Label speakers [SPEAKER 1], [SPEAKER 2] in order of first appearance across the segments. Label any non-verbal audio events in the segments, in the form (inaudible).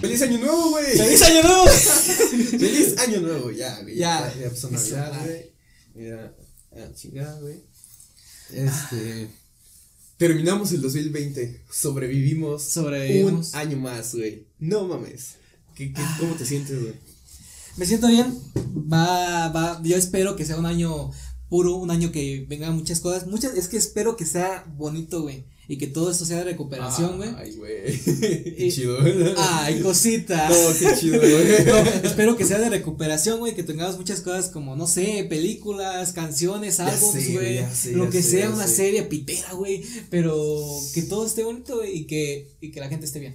[SPEAKER 1] ¡Feliz año nuevo, güey!
[SPEAKER 2] ¡Feliz año nuevo! (laughs)
[SPEAKER 1] ¡Feliz año nuevo! Ya, güey.
[SPEAKER 2] Ya.
[SPEAKER 1] Ya, pasó Navidad,
[SPEAKER 2] ah.
[SPEAKER 1] güey. Ya, ya, chingada, güey. Este. Terminamos el 2020. Sobrevivimos.
[SPEAKER 2] Sobrevivimos.
[SPEAKER 1] Un año más, güey. No mames. ¿Qué, qué, ¿Cómo te sientes, güey?
[SPEAKER 2] Me siento bien. Va, va. Yo espero que sea un año puro, un año que vengan muchas cosas. Muchas, es que espero que sea bonito, güey. Y que todo esto sea de recuperación, güey.
[SPEAKER 1] Ay, güey. (laughs) Qué chido.
[SPEAKER 2] Ay, cosita.
[SPEAKER 1] No, qué chido, güey. (laughs)
[SPEAKER 2] No, espero que sea de recuperación, güey, que tengamos muchas cosas como, no sé, películas, canciones, álbumes, güey, lo que
[SPEAKER 1] sé,
[SPEAKER 2] sea, una
[SPEAKER 1] sé.
[SPEAKER 2] serie pitera, güey, pero que todo esté bonito, güey, y que, y que la gente esté bien.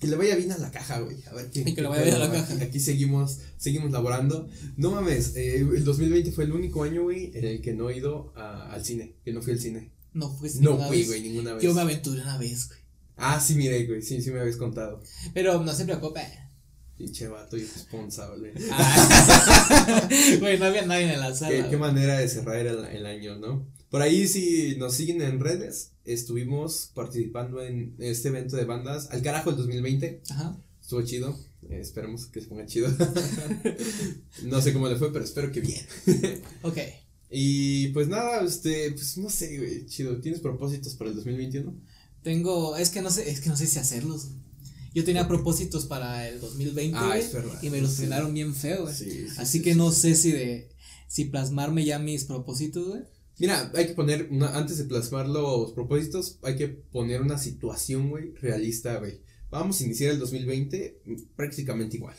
[SPEAKER 1] Que le vaya bien a la caja, güey. A ver qué.
[SPEAKER 2] Y que le vaya bien a la caja.
[SPEAKER 1] Aquí, aquí seguimos, seguimos laborando. No mames, eh, el 2020 fue el único año, güey, en el que no he ido a- al cine, que no fui al cine.
[SPEAKER 2] No
[SPEAKER 1] No
[SPEAKER 2] ninguna
[SPEAKER 1] fui,
[SPEAKER 2] vez.
[SPEAKER 1] güey, ninguna vez.
[SPEAKER 2] Yo me aventuré una vez, güey.
[SPEAKER 1] Ah, sí, mire, güey, sí, sí me habías contado.
[SPEAKER 2] Pero no se preocupe.
[SPEAKER 1] Pinche vato irresponsable.
[SPEAKER 2] Ah. (laughs) Güey, no había nadie en la sala.
[SPEAKER 1] ¿Qué,
[SPEAKER 2] güey.
[SPEAKER 1] qué manera de cerrar el, el año, ¿no? Por ahí, si nos siguen en redes, estuvimos participando en este evento de bandas. Al carajo el 2020.
[SPEAKER 2] Ajá.
[SPEAKER 1] Estuvo chido. eh, esperemos que se ponga chido. (laughs) no sé cómo le fue, pero espero que bien.
[SPEAKER 2] Ok.
[SPEAKER 1] Y pues nada, este, pues no sé, güey, chido. ¿Tienes propósitos para el 2021?
[SPEAKER 2] Tengo, es que no sé, es que no sé si hacerlos. Yo tenía propósitos para el 2020,
[SPEAKER 1] Ah, es verdad,
[SPEAKER 2] y me los
[SPEAKER 1] sí.
[SPEAKER 2] frenaron bien feo, güey.
[SPEAKER 1] Sí, sí,
[SPEAKER 2] Así
[SPEAKER 1] sí,
[SPEAKER 2] que no sé si de, si plasmarme ya mis propósitos, güey.
[SPEAKER 1] Mira, hay que poner, una, antes de plasmar los propósitos, hay que poner una situación, güey, realista, güey. Vamos a iniciar el 2020 prácticamente igual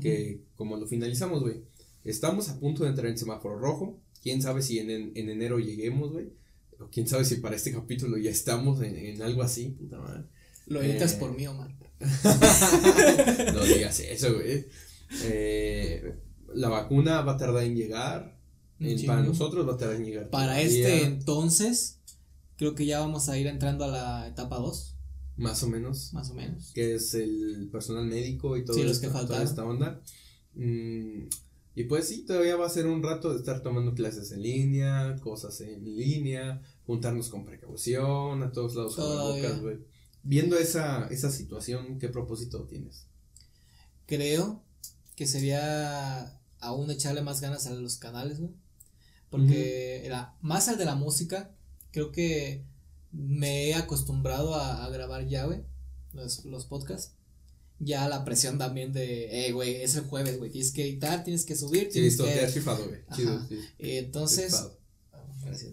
[SPEAKER 1] que como lo finalizamos, güey. Estamos a punto de entrar en semáforo rojo. Quién sabe si en, en, en enero lleguemos, güey. O quién sabe si para este capítulo ya estamos en, en algo así, puta madre.
[SPEAKER 2] Lo editas
[SPEAKER 1] Eh,
[SPEAKER 2] por mí, Omar. (laughs)
[SPEAKER 1] no digas eso, güey. Eh, la vacuna va a tardar en llegar. Eh, para nosotros va a tardar en llegar.
[SPEAKER 2] Para
[SPEAKER 1] todavía,
[SPEAKER 2] este entonces, creo que ya vamos a ir entrando a la etapa 2,
[SPEAKER 1] Más o menos.
[SPEAKER 2] más o menos.
[SPEAKER 1] Que es el personal médico y todo
[SPEAKER 2] Sí, los
[SPEAKER 1] esto,
[SPEAKER 2] que
[SPEAKER 1] toda
[SPEAKER 2] faltaron.
[SPEAKER 1] esta onda. Mm, y pues sí, todavía va a ser un rato de estar tomando clases en línea, cosas en línea, juntarnos con precaución, a todos lados con güey. Viendo esa, esa situación, ¿qué propósito tienes?
[SPEAKER 2] Creo que sería aún echarle más ganas a los canales, güey. Porque era más al de la música, creo que me he acostumbrado a, a grabar ya, güey, los, los podcasts. Ya la presión también de, eh, güey, es el jueves, güey, tienes que editar, tienes que subir,
[SPEAKER 1] Sí,
[SPEAKER 2] tienes
[SPEAKER 1] listo,
[SPEAKER 2] que...
[SPEAKER 1] te has rifado, güey. Chido, sí.
[SPEAKER 2] Y entonces. Ah, Gracias,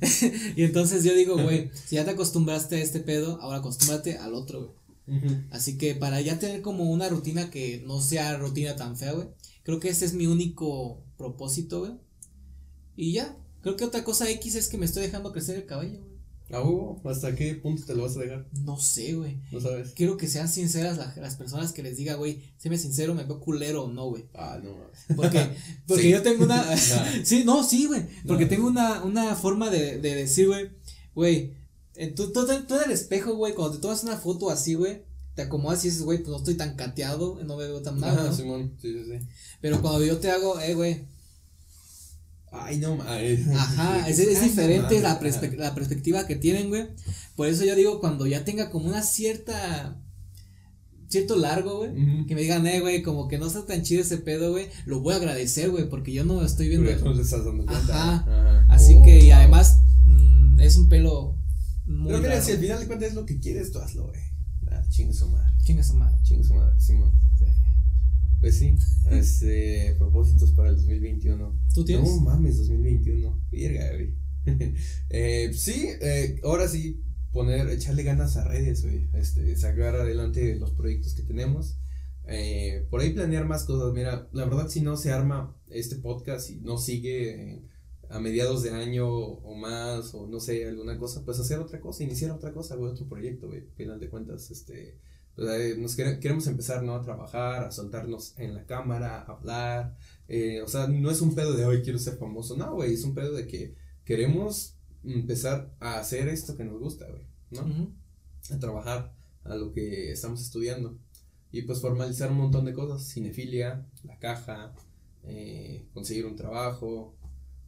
[SPEAKER 2] (laughs) y entonces yo digo, güey, (laughs) si ya te acostumbraste a este pedo, ahora acostúmbrate al otro, güey. Así que para ya tener como una rutina que no sea rutina tan fea, güey. Creo que ese es mi único propósito, güey. Y ya. Creo que otra cosa X es que me estoy dejando crecer el cabello, güey.
[SPEAKER 1] Ah, Hugo, ¿hasta qué punto te lo vas a dejar?
[SPEAKER 2] No sé, güey.
[SPEAKER 1] No sabes.
[SPEAKER 2] Quiero que sean sinceras la- las personas que les diga, güey, séme sincero, me veo culero o no, güey.
[SPEAKER 1] Ah, no mames.
[SPEAKER 2] Porque, (laughs) porque
[SPEAKER 1] Sí.
[SPEAKER 2] yo tengo una. (laughs)
[SPEAKER 1] Ah. (laughs)
[SPEAKER 2] sí, no, sí, güey. Porque tengo una, una forma de, de decir, güey, güey, en tu, tú, tú en el espejo, güey, cuando te tomas una foto así, güey, te acomodas y dices, güey, pues no estoy tan cateado, no me veo tan mal,
[SPEAKER 1] Ajá,
[SPEAKER 2] ¿no?
[SPEAKER 1] Simón, sí, sí, sí.
[SPEAKER 2] Pero cuando yo te hago, eh, güey,
[SPEAKER 1] Ay, no mames.
[SPEAKER 2] ajá, (laughs) es, es
[SPEAKER 1] Ay, no
[SPEAKER 2] diferente la,
[SPEAKER 1] ajá.
[SPEAKER 2] perspe- la perspectiva que tienen, güey. Por eso yo digo, cuando ya tenga como una cierta, cierto largo, güey. Que me digan, eh, güey, como que no está tan chido ese pedo, güey. Lo voy a agradecer, güey, porque yo no estoy viendo.
[SPEAKER 1] Porque no te estás dando cuenta.
[SPEAKER 2] Ajá.
[SPEAKER 1] Ajá.
[SPEAKER 2] Así
[SPEAKER 1] Oh,
[SPEAKER 2] que, y
[SPEAKER 1] wow.
[SPEAKER 2] además, mm, es un pelo muy
[SPEAKER 1] Pero mira, si al final de cuentas es lo que quieres, tú hazlo, güey. Ah, chingue su madre.
[SPEAKER 2] Chinga su madre.
[SPEAKER 1] Chingue su madre, Simón.
[SPEAKER 2] Sí.
[SPEAKER 1] Pues sí, este, (laughs) propósitos para el 2021.
[SPEAKER 2] ¿Tú tienes?
[SPEAKER 1] No mames, 2021. Verga, güey. (laughs) eh, sí, eh, ahora sí, poner, echarle ganas a redes, güey. Este, sacar adelante los proyectos que tenemos. Eh, por ahí planear más cosas. Mira, la verdad, si no se arma este podcast y no sigue a mediados de año o más, o no sé, alguna cosa, pues hacer otra cosa, iniciar otra cosa, güey, otro proyecto, güey. Al final de cuentas, este. Pues, eh, nos quere- queremos empezar, ¿no? A trabajar, a soltarnos en la cámara, a hablar, eh, o sea, no es un pedo de hoy quiero ser famoso, no, güey, es un pedo de que queremos empezar a hacer esto que nos gusta, güey, ¿no? A trabajar a lo que estamos estudiando. Y pues formalizar un montón de cosas, cinefilia, la caja, eh, conseguir un trabajo,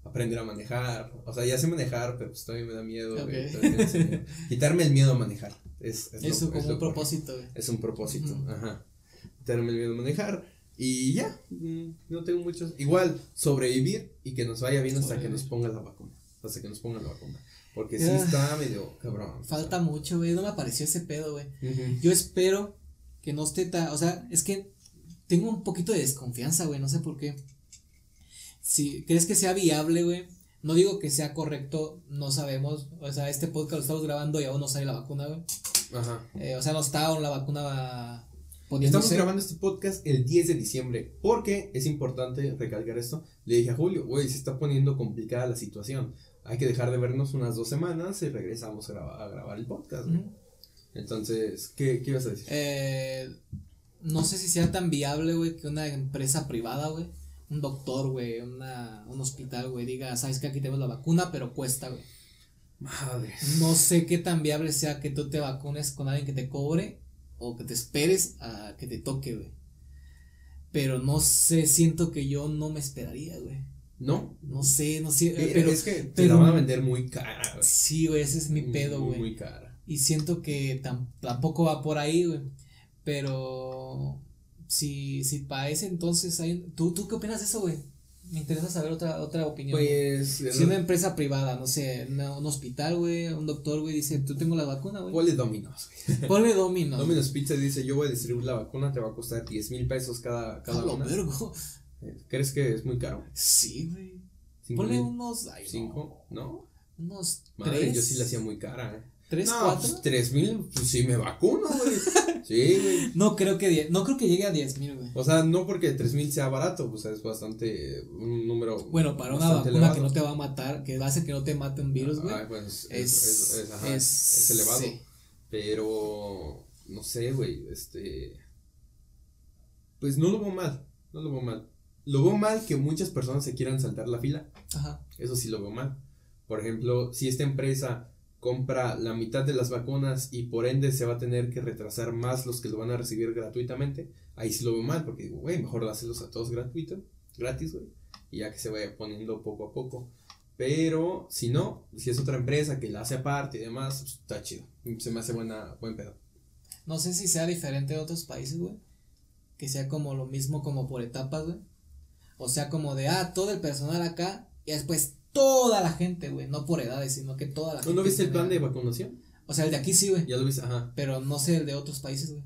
[SPEAKER 1] aprender a manejar, o sea, ya sé manejar, pero pues todavía me da miedo, güey,
[SPEAKER 2] Ok.
[SPEAKER 1] todavía me da miedo. (laughs) quitarme el miedo a manejar. Es, es
[SPEAKER 2] Eso como un propósito.
[SPEAKER 1] Es un propósito,
[SPEAKER 2] Ujú.
[SPEAKER 1] ajá. quitarme el miedo a manejar. Y ya, mm, no tengo muchos. Igual, sobrevivir y que nos vaya bien hasta que nos ponga la vacuna. Hasta que nos ponga la vacuna. Porque sí
[SPEAKER 2] Ya.
[SPEAKER 1] está medio cabrón.
[SPEAKER 2] Falta mucho, güey. No me apareció ese pedo, güey. Yo espero que no esté tan. O sea, es que tengo un poquito de desconfianza, güey. No sé por qué. Si crees que sea viable, güey. No digo que sea correcto, no sabemos. O sea, este podcast lo estamos grabando y aún no sale la vacuna, güey.
[SPEAKER 1] Ajá.
[SPEAKER 2] Eh, o sea, no está aún la vacuna
[SPEAKER 1] Estamos
[SPEAKER 2] poniéndose.
[SPEAKER 1] grabando este podcast el 10 de diciembre. Porque es importante recalcar esto. Le dije a Julio, güey, se está poniendo complicada la situación. Hay que dejar de vernos unas dos semanas y regresamos a, graba- a grabar el podcast.
[SPEAKER 2] Ujú.
[SPEAKER 1] Entonces, ¿qué, ¿qué ibas a decir?
[SPEAKER 2] Eh, no sé si sea tan viable, güey, que una empresa privada, güey, un doctor, güey, una, un hospital, güey, diga, sabes que aquí tenemos la vacuna, pero cuesta, güey.
[SPEAKER 1] Madre.
[SPEAKER 2] No sé qué tan viable sea que tú te vacunes con alguien que te cobre o que te esperes a que te toque, güey. Pero no sé, siento que yo no me esperaría, güey.
[SPEAKER 1] ¿No?
[SPEAKER 2] No sé, no sé,
[SPEAKER 1] Eh,
[SPEAKER 2] pero
[SPEAKER 1] es que te
[SPEAKER 2] pero-
[SPEAKER 1] la van a vender muy cara, güey.
[SPEAKER 2] sí, güey, ese es mi pedo,
[SPEAKER 1] Muy,
[SPEAKER 2] güey.
[SPEAKER 1] Muy cara.
[SPEAKER 2] Y siento que tam- tampoco va por ahí, güey. Pero si, si para ese entonces hay... ¿Tú, ¿Tú qué opinas de eso, güey? Me interesa saber otra, otra opinión.
[SPEAKER 1] Pues.
[SPEAKER 2] si una empresa privada, no sé, una- un hospital, güey, un doctor, güey, dice, tú tengo la vacuna, güey.
[SPEAKER 1] Ponle Dominos, güey. (laughs)
[SPEAKER 2] Ponle Domino.
[SPEAKER 1] Domino's Pizza dice: Yo voy a distribuir la vacuna, te va a costar 10 mil pesos cada, cada una.
[SPEAKER 2] vergo.
[SPEAKER 1] Eh, ¿Crees que es muy caro?
[SPEAKER 2] Sí, güey.
[SPEAKER 1] ¿Cinco
[SPEAKER 2] Ponle
[SPEAKER 1] mil?
[SPEAKER 2] unos... ay, no,
[SPEAKER 1] ¿Cinco? ¿No?
[SPEAKER 2] unos
[SPEAKER 1] Madre,
[SPEAKER 2] tres.
[SPEAKER 1] yo sí la hacía muy cara, eh.
[SPEAKER 2] ¿Tres,
[SPEAKER 1] no,
[SPEAKER 2] cuatro?
[SPEAKER 1] pues, tres mil, pues sí me vacuno, güey. (laughs) sí, güey.
[SPEAKER 2] No creo que die- no creo que llegue a diez mil, güey.
[SPEAKER 1] O sea, no porque tres mil sea barato, pues es bastante, un número.
[SPEAKER 2] Bueno, para una vacuna que no te va a matar, que hacer que no te mate un virus, güey.
[SPEAKER 1] Ah, bueno, es, es,
[SPEAKER 2] es,
[SPEAKER 1] es- es- ajá,
[SPEAKER 2] es-
[SPEAKER 1] es elevado.
[SPEAKER 2] sí.
[SPEAKER 1] Pero, no sé, güey, este. Pues no lo veo mal, no lo veo mal. Lo veo mal que muchas personas se quieran saltar la fila.
[SPEAKER 2] Ajá.
[SPEAKER 1] Eso sí lo veo mal. Por ejemplo, si esta empresa compra la mitad de las vacunas y por ende se va a tener que retrasar más los que lo van a recibir gratuitamente, ahí sí lo veo mal, porque digo, güey, mejor dáselos a todos gratuito, gratis, güey, y ya que se vaya poniendo poco a poco. Pero si no, si es otra empresa que la hace aparte y demás, pues, está chido. Se me hace buena, buen pedo.
[SPEAKER 2] No sé si sea diferente de otros países, güey. Que sea como lo mismo como por etapas, güey. O sea, como de, ah, todo el personal acá y después toda la gente, güey. No por edades, sino que toda la
[SPEAKER 1] ¿Tú
[SPEAKER 2] gente.
[SPEAKER 1] no viste el plan de vacunación?
[SPEAKER 2] O sea, el de aquí sí, güey.
[SPEAKER 1] Ya lo viste, ajá.
[SPEAKER 2] Pero no sé el de otros países, güey.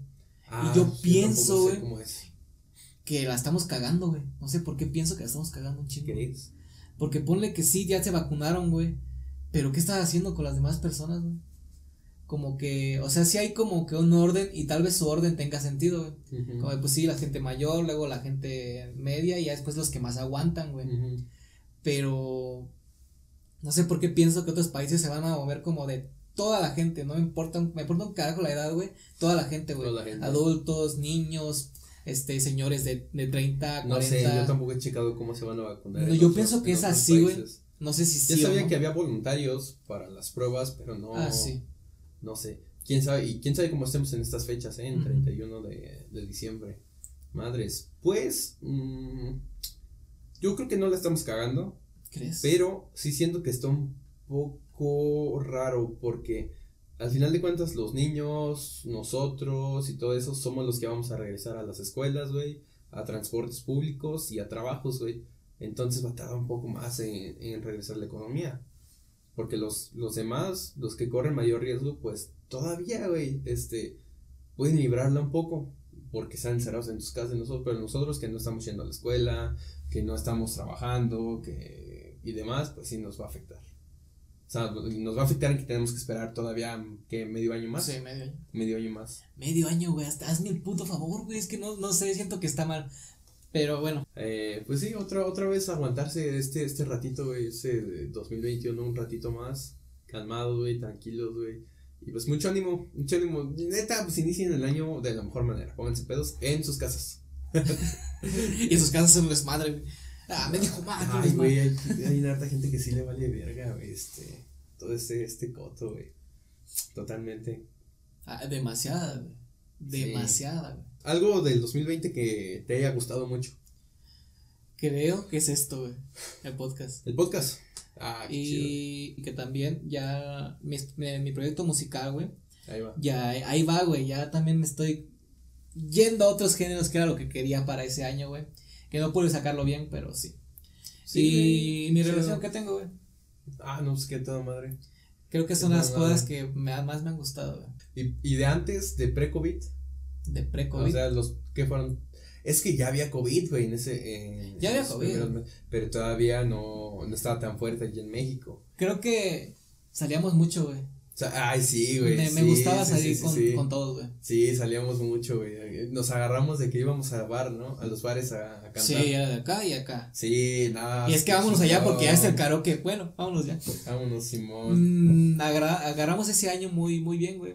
[SPEAKER 1] Ah,
[SPEAKER 2] yo
[SPEAKER 1] tampoco
[SPEAKER 2] pienso, güey. Que la estamos cagando, güey. No sé por qué pienso que la estamos cagando un chingo.
[SPEAKER 1] ¿Crees?
[SPEAKER 2] Porque ponle que sí, ya se vacunaron, güey. Pero ¿qué estás haciendo con las demás personas, güey? Como que, o sea, sí hay como que un orden y tal vez su orden tenga sentido, güey.
[SPEAKER 1] Ujú.
[SPEAKER 2] Como de, pues sí, la gente mayor, luego la gente media y ya después los que más aguantan, güey. Pero no sé por qué pienso que otros países se van a mover como de toda la gente, no me importa, me importa un carajo la edad, güey. Toda la gente, güey. Adultos, niños, este, señores de, de 30, 40.
[SPEAKER 1] No sé, yo tampoco he checado cómo se van a vacunar.
[SPEAKER 2] No, yo
[SPEAKER 1] otros-
[SPEAKER 2] pienso que es así, güey. No sé si
[SPEAKER 1] Ya
[SPEAKER 2] sí o
[SPEAKER 1] sabía
[SPEAKER 2] no.
[SPEAKER 1] que había voluntarios para las pruebas, pero no.
[SPEAKER 2] Ah, sí.
[SPEAKER 1] No sé. ¿Quién sabe? Y quién sabe cómo estemos en estas fechas, ¿eh? En
[SPEAKER 2] Ujú.
[SPEAKER 1] 31 de, de diciembre. Madres. Pues. mm, yo creo que no la estamos cagando. Pero sí siento que está un poco raro porque al final de cuentas los niños, nosotros y todo eso somos los que vamos a regresar a las escuelas, güey, a transportes públicos y a trabajos, güey. Entonces va a tardar un poco más en, en regresar la economía. Porque los, los demás, los que corren mayor riesgo, pues todavía, güey, este, pueden librarla un poco. Porque están encerrados en sus casas, nosotros, pero nosotros que no estamos yendo a la escuela, que no estamos trabajando, que y demás, pues sí nos va a afectar. O sea, nos va a afectar en que tenemos que esperar todavía, que medio año más.
[SPEAKER 2] Sí, medio año.
[SPEAKER 1] Medio año más.
[SPEAKER 2] Medio año, güey. Hasta hazme el puto favor, güey. Es que no, no sé, siento que está mal. Pero bueno,
[SPEAKER 1] Eh, pues sí, otra, otra vez aguantarse este, este ratito, güey, ese de 2021, un ratito más, calmado, güey, tranquilos, güey. Y pues mucho ánimo, mucho ánimo. Neta, pues inicien el año de la mejor manera. Pónganse pedos en sus casas. (laughs)
[SPEAKER 2] y en sus casas son un desmadre, güey. Ah, me dijo mal,
[SPEAKER 1] Ay, güey, hay, hay una harta gente que sí le vale verga, güey, este, todo este, este coto, güey. Totalmente.
[SPEAKER 2] Ah, demasiada, güey.
[SPEAKER 1] Sí.
[SPEAKER 2] Demasiada, güey.
[SPEAKER 1] Algo del 2020 que te haya gustado mucho.
[SPEAKER 2] Creo que es esto, güey. El podcast.
[SPEAKER 1] El podcast. Ah, qué.
[SPEAKER 2] Y, que también ya mi, mi, mi proyecto musical, güey.
[SPEAKER 1] Ahí va.
[SPEAKER 2] Ya ahí va, güey. Ya también me estoy. yendo a otros géneros que era lo que quería para ese año, güey. Que no pude sacarlo bien, pero sí. y mi relación que tengo, güey.
[SPEAKER 1] Ah, no, pues que toda madre.
[SPEAKER 2] Creo que son las cosas que me, más me han gustado, güey.
[SPEAKER 1] ¿Y, ¿Y de antes, de pre-COVID?
[SPEAKER 2] De pre-COVID.
[SPEAKER 1] O sea, los que fueron es que ya había COVID, güey, en ese.
[SPEAKER 2] ya había COVID.
[SPEAKER 1] pero todavía no, no estaba tan fuerte allí en México.
[SPEAKER 2] Creo que salíamos mucho, güey.
[SPEAKER 1] Ay, sí, güey.
[SPEAKER 2] Me, gustaba salir con, con, todos, güey.
[SPEAKER 1] Sí, salíamos mucho, güey. Nos agarramos de que íbamos a bar, ¿no? A los bares a, a cantar.
[SPEAKER 2] Sí, de acá y acá.
[SPEAKER 1] Sí, nada.
[SPEAKER 2] Y es que vámonos allá porque ya está el karaoke. Bueno, vámonos ya.
[SPEAKER 1] Vámonos, Simón.
[SPEAKER 2] Mm, agarramos ese año muy, muy bien, güey.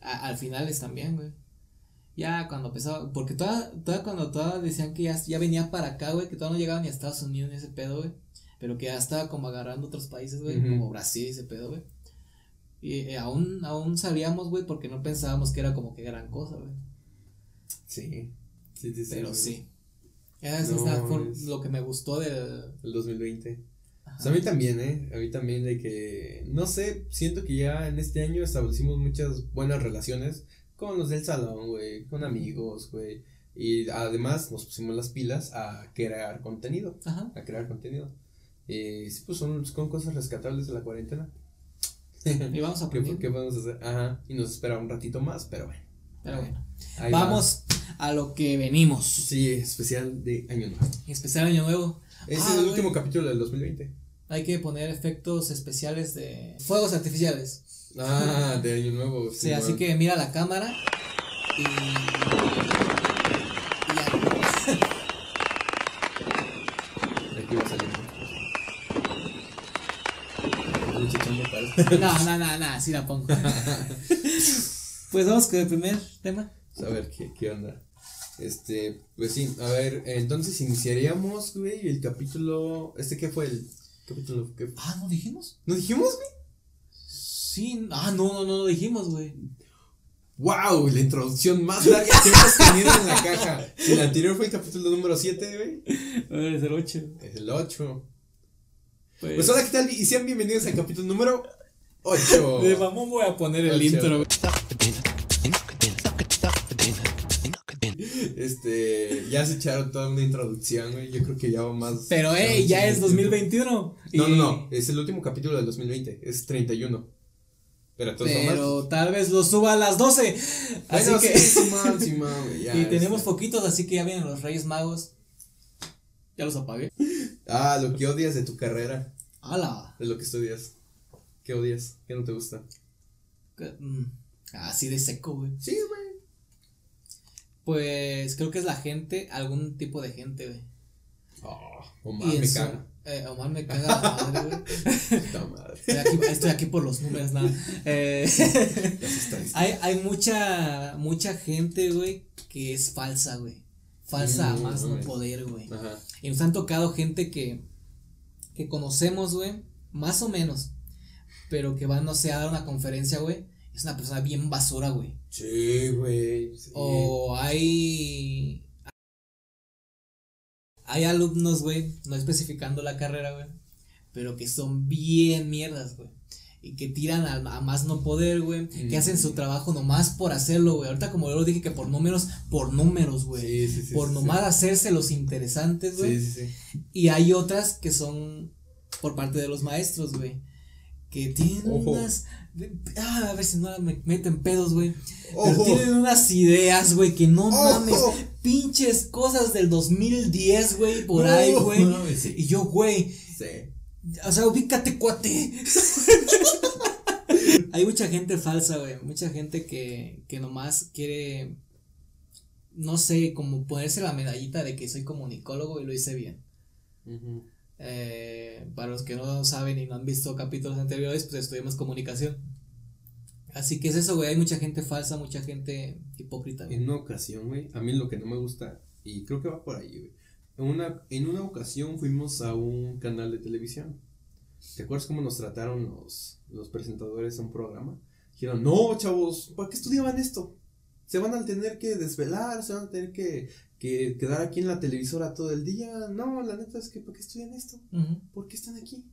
[SPEAKER 2] al finales también, güey. Ya cuando empezaba, porque toda, toda cuando todas decían que ya, ya venía para acá, güey, que todavía no llegaba ni a Estados Unidos ni ese pedo, güey. Pero que ya estaba como agarrando otros países, güey, como Brasil y ese pedo, güey. Y eh, aún, aún sabíamos, güey, porque no pensábamos que era como que gran cosa, güey.
[SPEAKER 1] Sí, sí, sí,
[SPEAKER 2] Pero sí. Eso es lo que me gustó del...
[SPEAKER 1] El 2020. O sea, a mí también, ¿eh? A mí también de que, no sé, siento que ya en este año establecimos muchas buenas relaciones con los del salón, güey, con amigos, güey. Y además nos pusimos las pilas a crear contenido. Ajá. A crear contenido. Y sí, pues son, con cosas rescatables de la cuarentena. (laughs)
[SPEAKER 2] Y vamos a
[SPEAKER 1] ¿Qué, ¿Qué, podemos hacer? Ajá. Y nos espera un ratito más, pero bueno.
[SPEAKER 2] Pero bueno. vamos a lo que venimos.
[SPEAKER 1] Sí, especial de Año Nuevo.
[SPEAKER 2] Especial Año Nuevo.
[SPEAKER 1] Es ah, el último capítulo del 2020.
[SPEAKER 2] Hay que poner efectos especiales de fuegos artificiales.
[SPEAKER 1] Ah, de año nuevo. (laughs)
[SPEAKER 2] Sí, así que mira la cámara y. y
[SPEAKER 1] Aquí va a salir.
[SPEAKER 2] No, no, no, no, así la pongo. (laughs) pues vamos con el primer tema.
[SPEAKER 1] A ver, ¿qué, qué onda? Este, pues sí, a ver, entonces iniciaríamos, güey, el capítulo. ¿Este qué fue el capítulo? ¿Qué?
[SPEAKER 2] Ah, ¿no dijimos?
[SPEAKER 1] ¿No dijimos, güey?
[SPEAKER 2] Sí, ah, no, no, no lo dijimos, güey.
[SPEAKER 1] ¡Wow! La introducción más larga que hemos tenido en la caja. el anterior fue el capítulo número 7,
[SPEAKER 2] güey. Es el 8.
[SPEAKER 1] Es el 8. Pues, pues, hola, ¿qué tal? Y sean bienvenidos al capítulo número 8.
[SPEAKER 2] De mamón voy a poner el intro.
[SPEAKER 1] Este, ya se echaron toda una introducción, güey. Yo creo que ya va más.
[SPEAKER 2] Pero, eh, ya es 2021.
[SPEAKER 1] No, no, no. Es el último capítulo del 2020. Es 31.
[SPEAKER 2] Pero, tal vez lo suba a las 12. Así que. y tenemos poquitos, así que ya vienen los Reyes Magos. Ya los apagué.
[SPEAKER 1] Ah, lo que odias de tu carrera.
[SPEAKER 2] ¡Hala!
[SPEAKER 1] De lo que estudias. ¿Qué odias? ¿Qué no te gusta?
[SPEAKER 2] Mm, así de seco, güey.
[SPEAKER 1] Sí, güey.
[SPEAKER 2] Pues creo que es la gente, algún tipo de gente, güey.
[SPEAKER 1] Oh, Omar me caga.
[SPEAKER 2] Eh, Omar me caga madre, güey. (laughs) Estoy aquí, estoy aquí por los números, nada. Eh, (laughs) hay, hay mucha, mucha gente, güey, que es falsa, güey. Falsa a más no poder, güey. Y nos han tocado gente que, que conocemos, güey, más o menos. Pero que va, no sé, a dar una conferencia, güey. Es una persona bien basura, güey.
[SPEAKER 1] Sí, güey.
[SPEAKER 2] O hay hay alumnos, güey, no especificando la carrera, güey, pero que son bien mierdas, güey. Y que tiran a, más no poder, güey. Que hacen su trabajo nomás por hacerlo, güey. Ahorita, como yo lo dije, que por números, por números, güey. Sí, sí, sí, por nomás hacerse los interesantes, güey. Sí, sí, sí. Y hay otras que son por parte de los maestros, güey. Que tienen unas Ah, a ver si no me meten pedos, güey. Pero tienen unas ideas, güey, que no mames. Pinches cosas del 2010, güey, por ahí, güey. Y yo, güey. Sí. O sea, ubícate, cuate. (laughs) Hay mucha gente falsa, güey. Mucha gente que, que nomás quiere. No sé, como ponerse la medallita de que soy comunicólogo y lo hice bien. Eh, para los que no saben y no han visto capítulos anteriores, pues estudiamos comunicación. Así que es eso, güey. Hay mucha gente falsa, mucha gente hipócrita.
[SPEAKER 1] En una ocasión, güey, a mí lo que no me gusta, y creo que va por ahí, güey. En una, en una ocasión fuimos a un canal de televisión. ¿Te acuerdas cómo nos trataron los, los presentadores a un programa? Dijeron, no, chavos, ¿para qué estudiaban esto? Se van a tener que desvelar, se van a tener que que quedar aquí en la televisora todo el día. No, la neta es que ¿para qué estudian esto? ¿Por qué están aquí?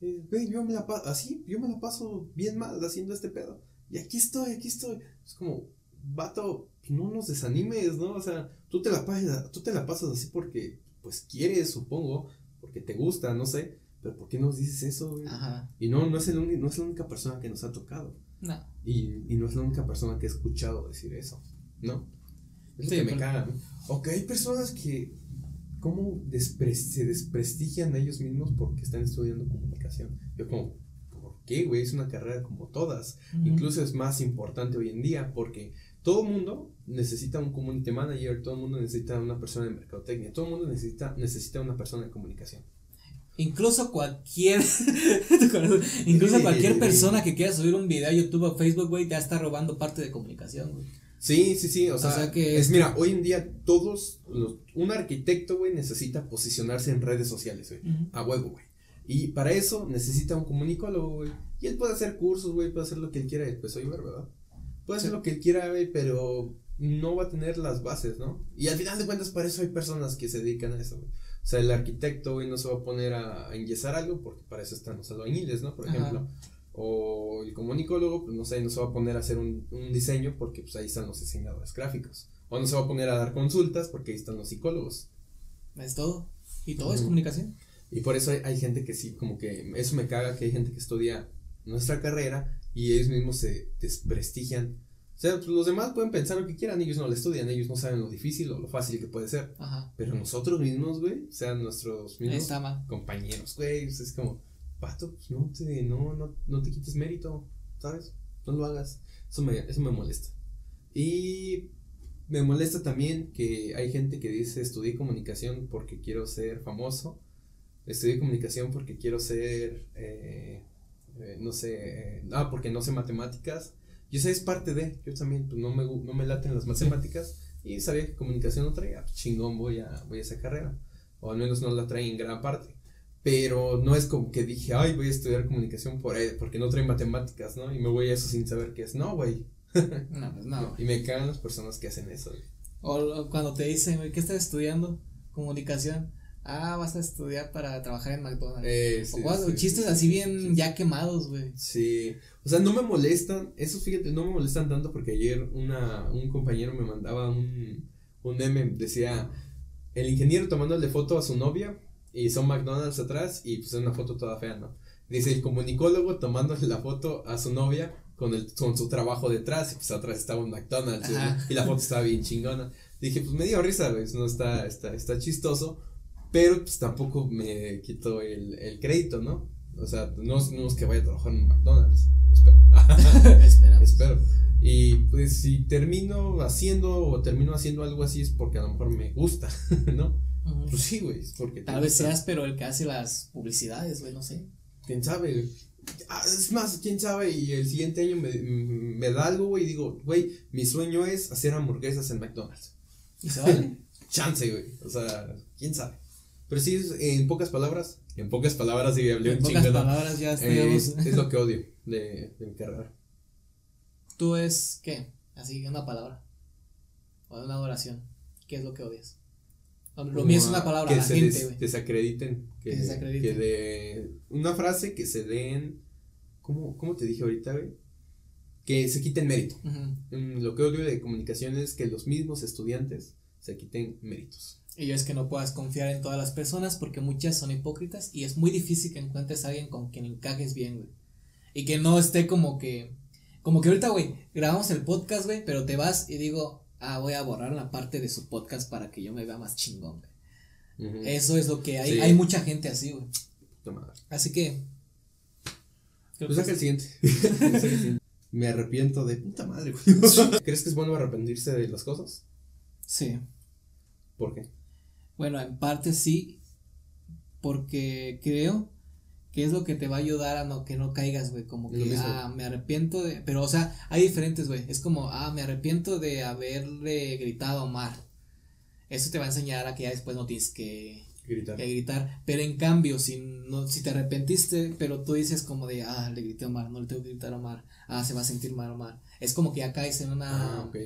[SPEAKER 1] Eh, yo me la paso, así, yo me la paso bien mal haciendo este pedo. Y aquí estoy, aquí estoy. Es como, vato, no nos desanimes, ¿no? O sea, tú te la pasas, tú te la pasas así porque, pues quieres, supongo, porque te gusta, no sé, pero ¿por qué nos dices eso, güey?
[SPEAKER 2] Ajá.
[SPEAKER 1] Y no, no es, el no es la única persona que nos ha tocado.
[SPEAKER 2] No.
[SPEAKER 1] Y, y no es la única persona que he escuchado decir eso, ¿no? Es lo que me caga. ¿no? O que hay personas que, ¿cómo despre- se desprestigian a ellos mismos porque están estudiando comunicación? Yo como, ¿por qué, güey? Es una carrera como todas. Incluso es más importante hoy en día porque todo mundo necesita un community manager, todo el mundo necesita una persona de mercadotecnia, todo el mundo necesita, necesita una persona de comunicación.
[SPEAKER 2] Incluso cualquier (laughs) incluso
[SPEAKER 1] Sí,
[SPEAKER 2] cualquier
[SPEAKER 1] sí. (laughs)
[SPEAKER 2] persona que quiera subir un video a YouTube o Facebook, güey, ya está robando parte de comunicación, güey.
[SPEAKER 1] Sí, sí, sí, o sea,
[SPEAKER 2] sea que
[SPEAKER 1] es,
[SPEAKER 2] es-
[SPEAKER 1] mira, hoy en día todos, los, un arquitecto, güey, necesita posicionarse en redes sociales, güey, a huevo, güey. Y para eso necesita un comunicólogo, güey. Y él puede hacer cursos, güey, puede hacer lo que él quiera, pues soy ver, ¿verdad? Puede hacer lo que él quiera, güey, pero no va a tener las bases, ¿no? Y al final de cuentas, para eso hay personas que se dedican a eso, güey. O sea, el arquitecto, güey, no se va a poner a, a enyesar algo porque para eso están los albañiles, ¿no? Por
[SPEAKER 2] Ajá.
[SPEAKER 1] O el comunicólogo, pues no sé, no se va a poner a hacer un, un diseño porque pues ahí están los diseñadores gráficos. O no se va a poner a dar consultas porque ahí están los psicólogos.
[SPEAKER 2] Es todo. Y todo es
[SPEAKER 1] Ujú.
[SPEAKER 2] comunicación.
[SPEAKER 1] Y por eso hay, hay gente que sí, como que eso me caga que hay gente que estudia nuestra carrera y ellos mismos se desprestigian. O sea, pues los demás pueden pensar lo que quieran, ellos no lo estudian, ellos no saben lo difícil o lo fácil que puede ser.
[SPEAKER 2] Ajá.
[SPEAKER 1] Pero nosotros mismos, güey, o sea, nuestros mismos compañeros, güey, pues es como, pato, pues no te, no, no, no te quites mérito, ¿sabes? No lo hagas. Eso me, eso me molesta. Y me molesta también que hay gente que dice estudié comunicación porque quiero ser famoso. Estudié comunicación porque quiero ser, eh, eh, no sé, eh, ah, porque no sé matemáticas. Y esa es parte de, yo también, pues no me, no me laten las matemáticas y sabía que comunicación no traía, chingón, voy a, voy a esa carrera. O al menos no la trae en gran parte. Pero no es como que dije, ay, voy a estudiar comunicación por él, porque no trae matemáticas, ¿no? Y me voy a eso sin saber qué es. No, güey. (laughs)
[SPEAKER 2] No, pues no.
[SPEAKER 1] Y me cagan las personas que hacen eso, güey.
[SPEAKER 2] O, cuando te dicen, güey, ¿qué estás estudiando? Comunicación. Ah, vas a estudiar para trabajar en McDonald's.
[SPEAKER 1] Eh,
[SPEAKER 2] o
[SPEAKER 1] sí,
[SPEAKER 2] chistes
[SPEAKER 1] sí,
[SPEAKER 2] así
[SPEAKER 1] sí,
[SPEAKER 2] bien ya quemados, güey.
[SPEAKER 1] Sí, o sea, no me molestan, eso fíjate, no me molestan tanto porque ayer una, un compañero me mandaba un, un meme, decía, el ingeniero tomándole foto a su novia y son McDonald's atrás y pues es una foto toda fea, ¿no? Dice el comunicólogo tomándole la foto a su novia con, el, con su trabajo detrás y pues atrás estaba un McDonald's y-
[SPEAKER 2] Ajá.
[SPEAKER 1] y la foto estaba bien chingona. Dije, pues me dio risa, güey, no está, está, está chistoso, pero pues tampoco me quito el, el crédito, ¿no? O sea, no, es- no es que vaya a trabajar en McDonald's, espero. (laughs) Espero. Y pues si termino haciendo o termino haciendo algo así es porque a lo mejor me gusta, (laughs) ¿no? Pues sí, güey, porque
[SPEAKER 2] Tal vez seas, pero el que hace las publicidades, güey, no sé.
[SPEAKER 1] quién sabe. Ah, es más, quién sabe, y el siguiente año me, me da algo, güey, y digo, güey, mi sueño es hacer hamburguesas en McDonald's.
[SPEAKER 2] Y se vale. (laughs)
[SPEAKER 1] Chance, güey, o sea, quién sabe. Pero sí, en pocas palabras, en pocas palabras, sí, hablé
[SPEAKER 2] en
[SPEAKER 1] un
[SPEAKER 2] pocas palabras ya
[SPEAKER 1] Eh, es, es lo (laughs) que odio de, de mi carrera.
[SPEAKER 2] Tú es, ¿qué? Así, una palabra. O una oración. ¿Qué es lo que odias? Lo, lo mío es una palabra,
[SPEAKER 1] que
[SPEAKER 2] la
[SPEAKER 1] se
[SPEAKER 2] gente,
[SPEAKER 1] des-
[SPEAKER 2] güey.
[SPEAKER 1] desacrediten. Que,
[SPEAKER 2] Que desacrediten.
[SPEAKER 1] que de. Una frase que se den. ¿Cómo, cómo te dije ahorita, güey? Que se quiten mérito. Mm, Lo que odio de comunicación es que los mismos estudiantes se quiten méritos.
[SPEAKER 2] Y yo es que no puedas confiar en todas las personas porque muchas son hipócritas y es muy difícil que encuentres a alguien con quien encajes bien, güey. Y que no esté como que, como que ahorita, güey, grabamos el podcast, güey, pero te vas y digo, ah, voy a borrar la parte de su podcast para que yo me vea más chingón, güey.
[SPEAKER 1] Ujú.
[SPEAKER 2] Eso es lo que hay,
[SPEAKER 1] Sí.
[SPEAKER 2] hay mucha gente así, güey.
[SPEAKER 1] Puta madre.
[SPEAKER 2] Así que.
[SPEAKER 1] Pues. Saca el siguiente. (laughs) Me arrepiento de puta madre, güey. (laughs) ¿Crees que es bueno arrepentirse de las cosas?
[SPEAKER 2] Sí.
[SPEAKER 1] ¿Por qué?
[SPEAKER 2] Bueno, en parte sí, porque creo que es lo que te va a ayudar a no que no caigas, güey, como que
[SPEAKER 1] mismo.
[SPEAKER 2] ah, me arrepiento de, pero o sea, hay diferentes, güey, es como, ah, me arrepiento de haberle gritado a Omar. Eso te va a enseñar a que ya después no tienes que,
[SPEAKER 1] Gritar.
[SPEAKER 2] que gritar, pero en cambio, si no si te arrepentiste, pero tú dices como de, ah, le grité a Omar, no le tengo que gritar a Omar. Ah, se va a sentir mal Omar. Es como que ya caes en una
[SPEAKER 1] Ah, ok.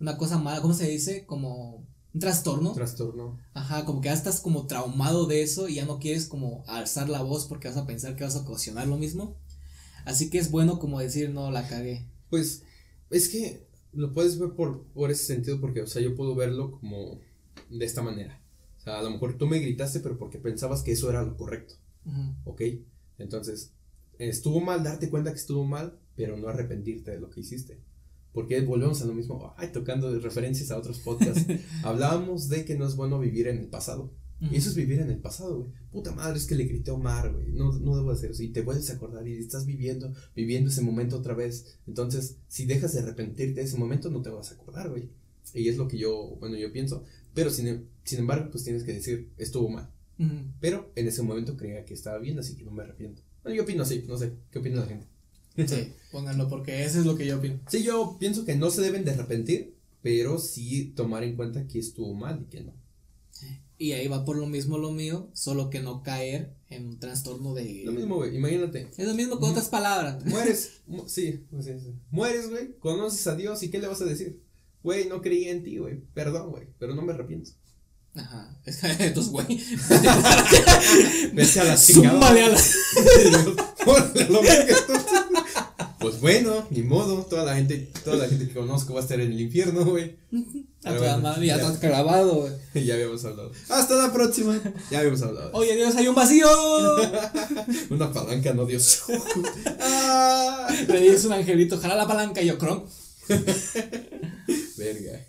[SPEAKER 2] una cosa mala, ¿cómo se dice? Como un trastorno.
[SPEAKER 1] Trastorno.
[SPEAKER 2] Ajá, como que ya estás como traumado de eso y ya no quieres como alzar la voz porque vas a pensar que vas a ocasionar lo mismo. Así que es bueno como decir, no, la cagué.
[SPEAKER 1] Pues es que lo puedes ver por, por ese sentido porque, o sea, yo puedo verlo como de esta manera. O sea, a lo mejor tú me gritaste, pero porque pensabas que eso era lo correcto. ¿Ok? Entonces, estuvo mal darte cuenta que estuvo mal, pero no arrepentirte de lo que hiciste. Porque volvemos a lo mismo, ay, tocando referencias a otros podcasts. (laughs) Hablábamos de que no es bueno vivir en el pasado. Y eso es vivir en el pasado, güey. Puta madre, es que le grité a Omar, güey. No, no debo hacer eso. Y te vuelves a acordar y estás viviendo, viviendo ese momento otra vez. Entonces, si dejas de arrepentirte de ese momento, no te vas a acordar, güey. Y es lo que yo, bueno, yo pienso. Pero sin, sin embargo, pues tienes que decir, estuvo mal. Pero en ese momento creía que estaba bien, así que no me arrepiento. Bueno, yo opino así, no sé. ¿Qué opina la gente?
[SPEAKER 2] Sí, pónganlo porque eso es lo que yo opino.
[SPEAKER 1] Sí, yo pienso que no se deben de arrepentir, pero sí tomar en cuenta que estuvo mal y que no.
[SPEAKER 2] Y ahí va por lo mismo lo mío, solo que no caer en un trastorno de...
[SPEAKER 1] Lo mismo, güey, imagínate.
[SPEAKER 2] Es lo mismo con otras palabras.
[SPEAKER 1] Mueres, (laughs) sí, sí, sí, mueres, güey, conoces a Dios y ¿qué le vas a decir? Güey, no creí en ti, güey, perdón, güey, pero no me arrepiento.
[SPEAKER 2] Ajá, (laughs) es que entonces, güey. (laughs)
[SPEAKER 1] Vete a la chingada. a la. Pues bueno, ni modo, toda la gente, toda la gente que conozco va a estar en el infierno, güey. (laughs)
[SPEAKER 2] A tu madre, ya estás grabado, güey. (laughs)
[SPEAKER 1] Ya habíamos hablado. Hasta la próxima. Ya habíamos hablado.
[SPEAKER 2] Oye, Dios, hay un vacío. (laughs)
[SPEAKER 1] Una palanca, no Dios.
[SPEAKER 2] ah. Le dices un angelito, jala la palanca y yo, cron.
[SPEAKER 1] Verga.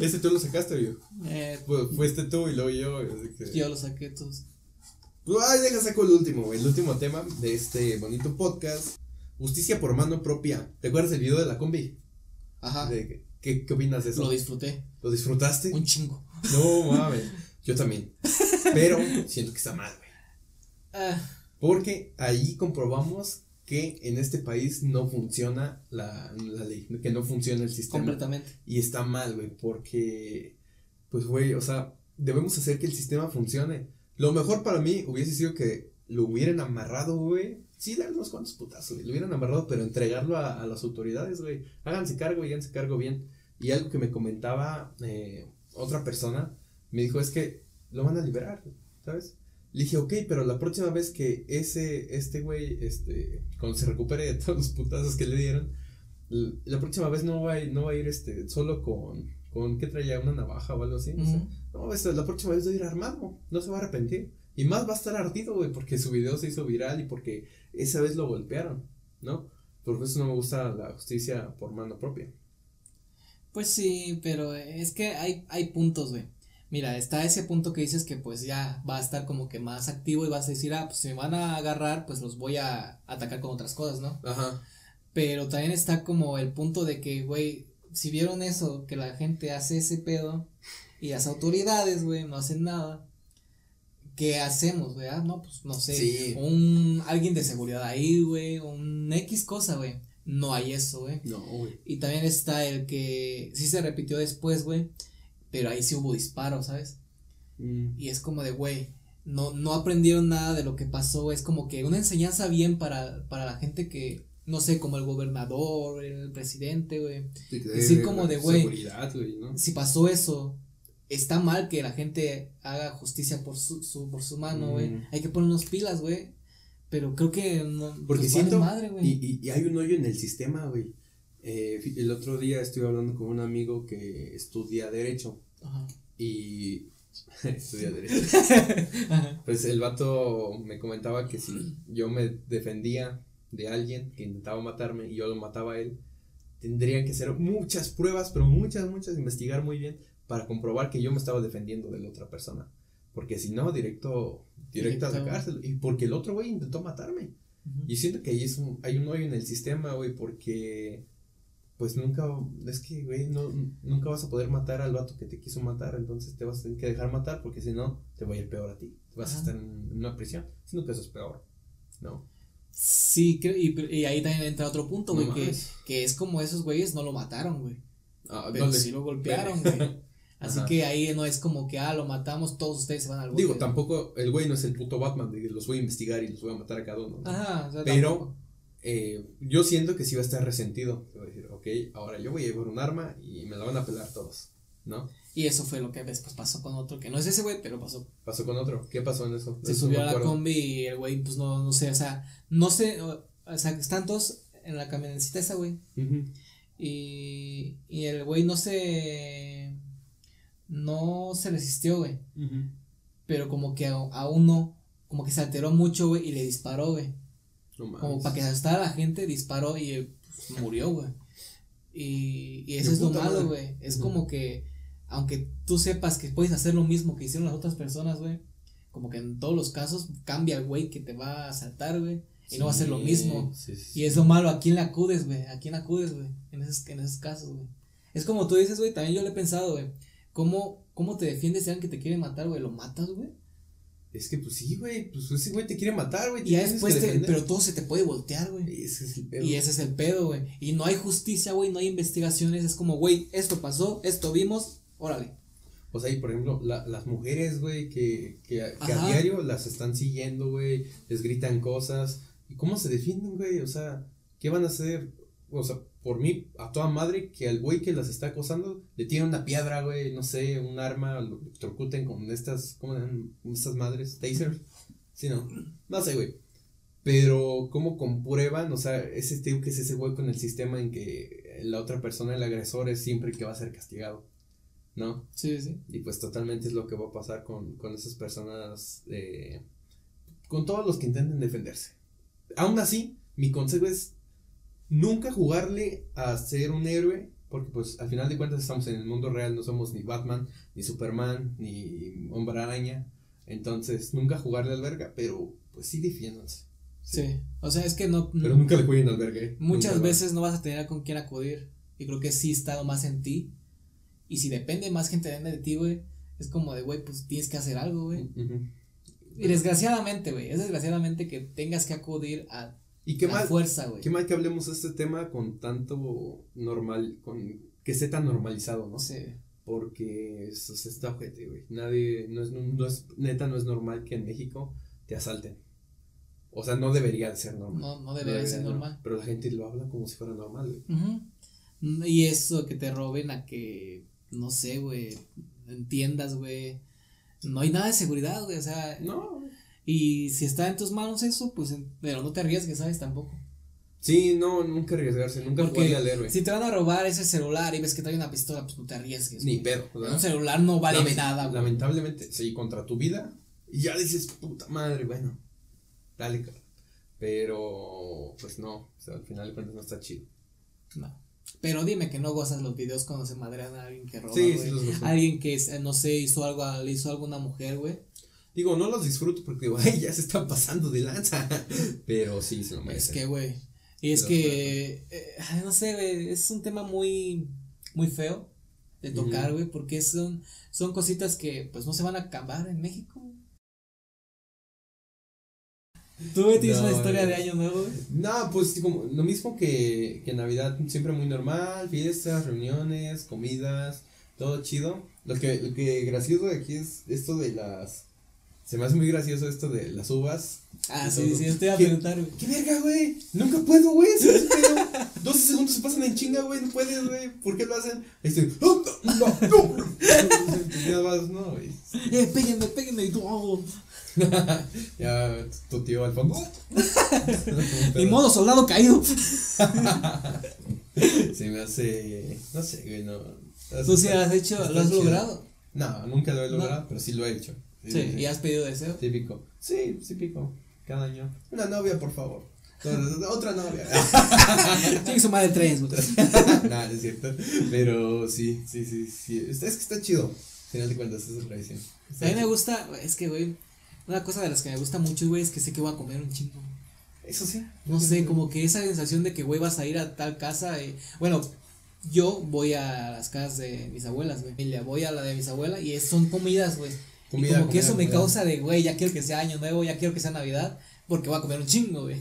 [SPEAKER 1] ¿Este tú lo sacaste o yo? Eh, fuiste tú y luego yo.
[SPEAKER 2] Yo lo saqué todos.
[SPEAKER 1] Ay, deja saco el último, güey. El último tema de este bonito podcast. Justicia por mano propia. ¿Te acuerdas del video de la combi? Ajá. ¿qué, ¿Qué opinas de eso?
[SPEAKER 2] Lo disfruté.
[SPEAKER 1] ¿Lo disfrutaste?
[SPEAKER 2] Un chingo.
[SPEAKER 1] No, mames. Yo también. Pero siento que está mal, güey. Ah. Porque ahí comprobamos que en este país no funciona la, la, ley, que no funciona el sistema.
[SPEAKER 2] Completamente.
[SPEAKER 1] Y está mal, güey, porque, pues, güey, o sea, debemos hacer que el sistema funcione. Lo mejor para mí hubiese sido que lo hubieran amarrado, güey, sí dar unos cuantos putazos, güey. Lo hubieran amarrado, pero entregarlo a, las autoridades, güey. Háganse cargo y háganse cargo bien. Y algo que me comentaba eh, otra persona, me dijo, es que lo van a liberar, ¿sabes? Le dije, ok, pero la próxima vez que ese, este güey, este, cuando se recupere de todos los putazos que le dieron, la próxima vez no va a ir, no va a ir este, solo con, con, ¿qué traía? Una navaja o algo así. No, este, la próxima vez va a ir armado, no se va a arrepentir. Y más va a estar ardido, güey, porque su video se hizo viral y porque esa vez lo golpearon, ¿no? Por eso no me gusta la justicia por mano propia.
[SPEAKER 2] Pues sí, pero es que hay, hay puntos, güey. Mira, está ese punto que dices que pues ya va a estar como que más activo y vas a decir, ah, pues si me van a agarrar, pues los voy a atacar con otras cosas, ¿no? Ajá. Pero también está como el punto de que, güey, si vieron eso, que la gente hace ese pedo y las autoridades, güey, no hacen nada, ¿qué hacemos, güey? Ah, no, pues no sé, un alguien de seguridad ahí, güey, un X cosa, güey. No hay eso, güey.
[SPEAKER 1] No, güey.
[SPEAKER 2] Y también está el que sí se repitió después, güey, pero ahí sí hubo disparos, ¿sabes? Mm. Y es como de, güey, no, no aprendieron nada de lo que pasó, es como que una enseñanza bien para, para la gente que, no sé, como el gobernador, el presidente, güey. Decir como de, güey, ¿no? si pasó eso, está mal que la gente haga justicia por su, su por su mano, güey. Mm. Hay que ponernos pilas, güey. Pero creo que no.
[SPEAKER 1] Porque pues siento. Madre, y, y, hay un hoyo en el sistema, güey. Eh, el otro día estuve hablando con un amigo que estudia Derecho. Ajá. Y. (laughs) estudia Derecho. (laughs) Pues el vato me comentaba que si yo me defendía de alguien que intentaba matarme y yo lo mataba a él, tendrían que hacer muchas pruebas, pero muchas, muchas, investigar muy bien para comprobar que yo me estaba defendiendo de la otra persona. Porque si no, directo, directo, a la cárcel. Y porque el otro güey intentó matarme. Y siento que ahí es un, hay un hoyo en el sistema, güey, porque pues nunca, es que, güey, no, nunca vas a poder matar al vato que te quiso matar, entonces te vas a tener que dejar matar porque si no, te va a ir peor a ti. Vas a estar en, una prisión, sino que eso es peor, ¿no?
[SPEAKER 2] Sí, y, y ahí también entra otro punto, güey, que, que, es como esos güeyes no lo mataron, güey. Ah, pero sí lo golpearon, güey. (laughs) Así que ahí no es como que, ah, lo matamos, todos ustedes se van al
[SPEAKER 1] Digo, tampoco, el güey no es el puto Batman de los voy a investigar y los voy a matar a cada uno. Ajá, Pero eh, yo siento que sí va a estar resentido. Va a decir, ok, ahora yo voy a llevar un arma y me la van a pelar todos, ¿no?
[SPEAKER 2] Y eso fue lo que después pasó con otro, que no es ese güey, pero pasó.
[SPEAKER 1] ¿Pasó con otro? ¿Qué pasó en eso?
[SPEAKER 2] Se subió a la combi y el güey, pues no, no sé, o sea, no sé, o sea, están todos en la camionetita esa, güey. Y, y el güey no se. No se resistió, güey. Pero como que a, a, uno, como que se alteró mucho, güey, y le disparó, güey. como para que asustara a la gente, disparó y pues, murió, güey. Y, y eso es lo malo, güey. Es como que, aunque tú sepas que puedes hacer lo mismo que hicieron las otras personas, güey, como que en todos los casos cambia el güey que te va a asaltar, güey. Y no va a ser lo mismo. y es lo malo, ¿a quién le acudes, güey? ¿A quién acudes, güey? En esos, en esos casos, güey. Es como tú dices, güey, también yo le he pensado, güey. ¿Cómo, ¿Cómo te defiendes si alguien que te quiere matar, güey? ¿Lo matas, güey?
[SPEAKER 1] Es que pues sí, güey, pues ese güey te quiere matar, güey.
[SPEAKER 2] Y ya después te, pero todo se te puede voltear, güey.
[SPEAKER 1] Ese es el pedo.
[SPEAKER 2] Y ese es el pedo, güey. Y no hay justicia, güey, no hay investigaciones, es como, güey, esto pasó, esto vimos, órale.
[SPEAKER 1] O sea, y por ejemplo, la, las mujeres, güey, que, que, que a diario las están siguiendo, güey, les gritan cosas. ¿Y cómo se defienden, güey? O sea, ¿qué van a hacer? O sea, por mí, a toda madre, que al güey que las está acosando le tiene una piedra, güey, no sé, un arma, lo trocuten con estas, ¿cómo se llaman? Estas madres, taser. Sí, no, no sé, güey. Pero, ¿cómo comprueban? O sea, ese tío que es ese güey con el sistema en que la otra persona, el agresor, es siempre que va a ser castigado. ¿No?
[SPEAKER 2] Sí, sí.
[SPEAKER 1] Y pues totalmente es lo que va a pasar con, con esas personas, eh, con todos los que intenten defenderse. Aún así, mi consejo es nunca jugarle a ser un héroe, porque pues al final de cuentas estamos en el mundo real, no somos ni Batman, ni Superman, ni Hombre Araña, entonces nunca jugarle al verga, pero pues sí defiéndanse.
[SPEAKER 2] Sí. o sea, es que no...
[SPEAKER 1] Pero nunca le jueguen al verga. ¿eh?
[SPEAKER 2] Muchas veces no vas a tener con quién acudir, y creo que sí está más en ti, y si depende más gente de ti, güey, es como de, güey, pues tienes que hacer algo, güey. Y desgraciadamente, güey, es desgraciadamente que tengas que acudir a
[SPEAKER 1] y qué
[SPEAKER 2] mal, fuerza, güey.
[SPEAKER 1] Qué mal que hablemos de este tema con tanto normal, con que esté tan normalizado, ¿no?
[SPEAKER 2] Sí.
[SPEAKER 1] Porque eso se está ojete, güey. Nadie, no es, no es, neta, no es normal que en México te asalten. O sea, no debería de ser normal.
[SPEAKER 2] No, no debería, de ser normal.
[SPEAKER 1] Pero la gente lo habla como si fuera normal,
[SPEAKER 2] güey. Y eso que te roben a que, no sé, güey, entiendas, güey. No hay nada de seguridad, güey, o sea.
[SPEAKER 1] No.
[SPEAKER 2] Y si está en tus manos eso, pues, pero no te arriesgues, ¿sabes? Tampoco.
[SPEAKER 1] Sí, no, nunca arriesgarse, nunca Porque al héroe.
[SPEAKER 2] Si te van a robar ese celular y ves que trae una pistola, pues no te arriesgues.
[SPEAKER 1] Ni pedo.
[SPEAKER 2] Un celular no vale nada,
[SPEAKER 1] güey. Lamentablemente, sí, contra tu vida. Y ya dices, puta madre, bueno, dale, Pero, pues no, o sea, al final de cuentas no está chido.
[SPEAKER 2] No. Pero dime que no gozas los videos cuando se madrean a alguien que roba, sí, Sí, los alguien que, no sé, hizo algo, le hizo algo a una mujer, güey.
[SPEAKER 1] Digo, no los disfruto porque, güey, (laughs) ya se están pasando de lanza. (laughs) Pero sí, se lo
[SPEAKER 2] merecen. Es que, güey. Y es que, eh, no sé, güey, es un tema muy, muy feo de tocar, güey, porque son, son cositas que, pues, no se van a acabar en México. ¿Tú, tienes una historia de año nuevo, güey?
[SPEAKER 1] No, pues, como, lo mismo que, que Navidad, siempre muy normal, fiestas, reuniones, comidas, todo chido. Lo que, lo que gracioso de aquí es esto de las se me hace muy gracioso esto de las uvas.
[SPEAKER 2] Ah, sí, sí, estoy a preguntar, güey.
[SPEAKER 1] ¿Qué verga, güey? Nunca puedo, güey. 12 segundos se pasan en chinga, güey. No puedes, güey. ¿Por qué lo hacen? Este, no, no, no. no, (laughs) güey.
[SPEAKER 2] Eh, péguenme, péguenme. Y tú, (laughs)
[SPEAKER 1] ya, tu tío al fondo. (laughs)
[SPEAKER 2] Ni modo, soldado caído.
[SPEAKER 1] se me hace. No sé, güey, no.
[SPEAKER 2] ¿Tú sí has hecho, lo has logrado?
[SPEAKER 1] No, nunca lo he logrado, pero sí lo he hecho.
[SPEAKER 2] Sí, ¿y has pedido deseo?
[SPEAKER 1] Típico. Sí, típico. Cada año. Una novia, por favor. Otra novia. (laughs)
[SPEAKER 2] Tiene su madre tres, (laughs)
[SPEAKER 1] no, no es cierto. Pero sí, sí, sí, sí. Es que está chido. Al final de cuentas, es tradición.
[SPEAKER 2] A mí me gusta, es que, güey, una cosa de las que me gusta mucho, güey, es que sé que voy a comer un chingo.
[SPEAKER 1] Eso sí.
[SPEAKER 2] No sé, como que esa sensación de que, güey, vas a ir a tal casa. Y, bueno, yo voy a las casas de mis abuelas, güey. Voy a la de mis abuelas y son comidas, güey y como que eso me causa de, güey, ya quiero que sea año nuevo, ya quiero que sea Navidad, porque voy a comer un chingo, güey.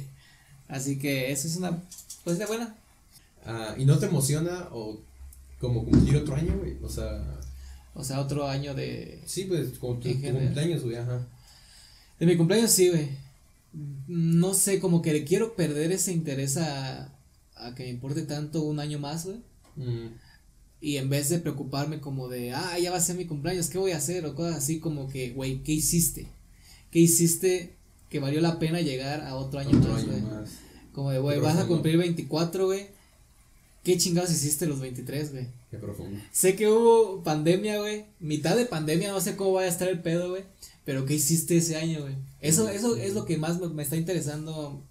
[SPEAKER 2] Así que eso es una, pues de buena.
[SPEAKER 1] Ah, ¿y no te emociona o como cumplir otro año, güey? O sea...
[SPEAKER 2] O sea, otro año de...
[SPEAKER 1] Sí, pues como tu, cumpleaños, güey, ajá.
[SPEAKER 2] De mi cumpleaños sí, güey. No sé, como que le quiero perder ese interés a, a que me importe tanto un año más, güey. Mm. Y en vez de preocuparme como de, ah, ya va a ser mi cumpleaños, ¿qué voy a hacer? O cosas así como que, güey, ¿qué hiciste? ¿Qué hiciste que valió la pena llegar a otro año más, güey? Como de, güey, vas a cumplir 24, güey. ¿Qué chingados hiciste los 23, güey?
[SPEAKER 1] Qué profundo.
[SPEAKER 2] Sé que hubo pandemia, güey. Mitad de pandemia, no sé cómo vaya a estar el pedo, güey. Pero ¿qué hiciste ese año, güey? Eso, eso es lo que más me, me está interesando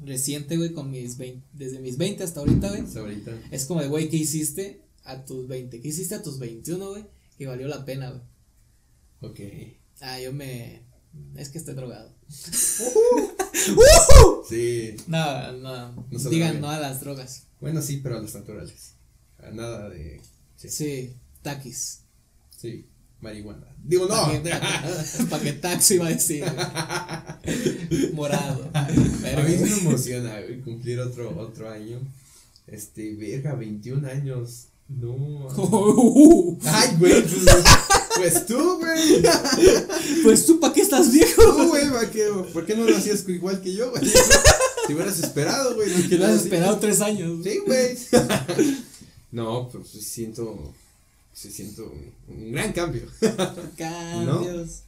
[SPEAKER 2] reciente, güey, con mis 20, desde mis 20 hasta ahorita, güey.
[SPEAKER 1] Hasta ahorita.
[SPEAKER 2] Es como de, güey, ¿qué hiciste a tus 20? ¿Qué hiciste a tus 21, güey? Que valió la pena, güey.
[SPEAKER 1] Ok.
[SPEAKER 2] Ah, yo me... Es que estoy drogado. (laughs)
[SPEAKER 1] Sí.
[SPEAKER 2] No, no.
[SPEAKER 1] No
[SPEAKER 2] Digan no a las drogas.
[SPEAKER 1] Bueno, sí, pero a las naturales. A nada de. Sí.
[SPEAKER 2] Sí, taquis.
[SPEAKER 1] sí, Marihuana. Digo, no.
[SPEAKER 2] Paquet- (laughs) Paquetaxo iba a decir. (laughs) Morado.
[SPEAKER 1] A
[SPEAKER 2] Verga,
[SPEAKER 1] mí me emociona, cumplir otro, otro año. Este, verga, 21 años. No. (laughs) Ay, güey. Pues, pues tú, güey.
[SPEAKER 2] Pues tú, ¿para qué estás viejo?
[SPEAKER 1] Tú, güey, ¿pa' qué, ¿por qué no lo hacías igual que yo, güey? Si hubieras esperado, güey. no
[SPEAKER 2] Que lo has
[SPEAKER 1] así.
[SPEAKER 2] esperado tres años.
[SPEAKER 1] Sí, güey. No, pues siento. Sí siento un, un gran cambio.
[SPEAKER 2] Cambios.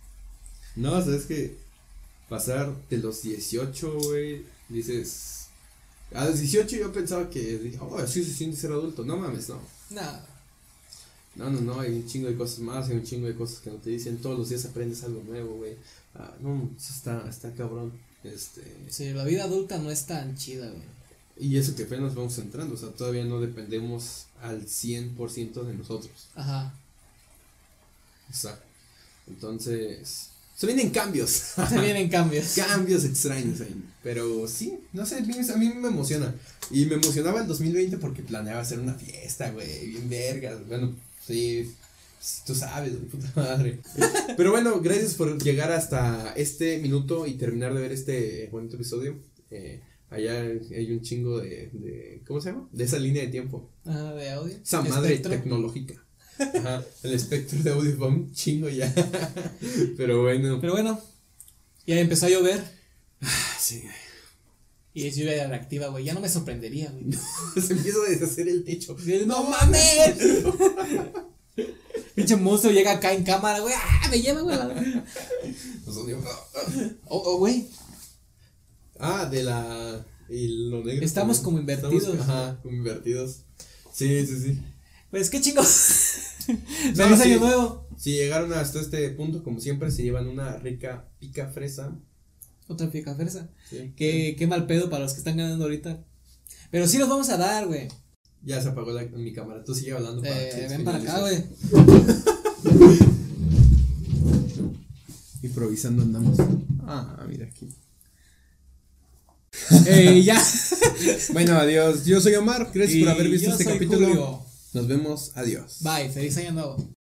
[SPEAKER 1] No, sabes que pasar de los 18, güey, dices. A los 18 yo pensaba que, oh, así se siente ser adulto. No mames, no.
[SPEAKER 2] No.
[SPEAKER 1] No, no, no, hay un chingo de cosas más, hay un chingo de cosas que no te dicen. Todos los días aprendes algo nuevo, güey. Ah, no, eso está, está cabrón. Este.
[SPEAKER 2] Sí, la vida adulta no es tan chida, güey.
[SPEAKER 1] Y eso que apenas vamos entrando, o sea, todavía no dependemos al 100% de nosotros.
[SPEAKER 2] Ajá.
[SPEAKER 1] Exacto. Entonces, se vienen cambios. (laughs)
[SPEAKER 2] Se vienen cambios. (laughs)
[SPEAKER 1] cambios extraños ahí. Pero sí, no sé, a mí, me emociona. Y me emocionaba el 2020 porque planeaba hacer una fiesta, güey, bien vergas. Bueno, sí, tú sabes, puta madre. (laughs) Pero bueno, gracias por llegar hasta este minuto y terminar de ver este bonito episodio. Eh, allá hay un chingo de, de, ¿cómo se llama? De esa línea de tiempo.
[SPEAKER 2] Ajá, de audio.
[SPEAKER 1] Esa madre
[SPEAKER 2] Espectro.
[SPEAKER 1] tecnológica. Ajá, el espectro de audio fue un chingo ya. (laughs) Pero bueno.
[SPEAKER 2] Pero bueno, ya empezó a llover.
[SPEAKER 1] Ah, sí.
[SPEAKER 2] Y es lluvia reactiva, güey. Ya no me sorprendería, güey. (laughs)
[SPEAKER 1] Se empieza a deshacer el techo.
[SPEAKER 2] ¡No mames! (laughs) Pinche monstruo llega acá en cámara, güey. ¡Ah! Me lleva, güey. Oh, oh, güey.
[SPEAKER 1] Ah, de la. Y lo negro.
[SPEAKER 2] Estamos como invertidos.
[SPEAKER 1] Estamos- ajá, como invertidos. Sí, sí, sí.
[SPEAKER 2] Pues qué chingo. (laughs)
[SPEAKER 1] No,
[SPEAKER 2] Feliz año nuevo.
[SPEAKER 1] Si llegaron hasta este punto, como siempre, se llevan una rica pica fresa.
[SPEAKER 2] Otra pica fresa.
[SPEAKER 1] Sí.
[SPEAKER 2] Qué, qué mal pedo para los que están ganando ahorita. Pero sí los vamos a dar, güey.
[SPEAKER 1] Ya se apagó la- mi cámara. Tú sigue hablando para
[SPEAKER 2] Eh, ven para acá, güey. (laughs)
[SPEAKER 1] Improvisando andamos. Ah, mira aquí. (laughs)
[SPEAKER 2] Eh, ya.
[SPEAKER 1] Bueno, adiós. Yo soy Omar. Gracias
[SPEAKER 2] Y
[SPEAKER 1] por haber visto
[SPEAKER 2] yo
[SPEAKER 1] este
[SPEAKER 2] soy
[SPEAKER 1] capítulo.
[SPEAKER 2] Julio.
[SPEAKER 1] Nos vemos. Adiós.
[SPEAKER 2] Bye. Feliz año nuevo.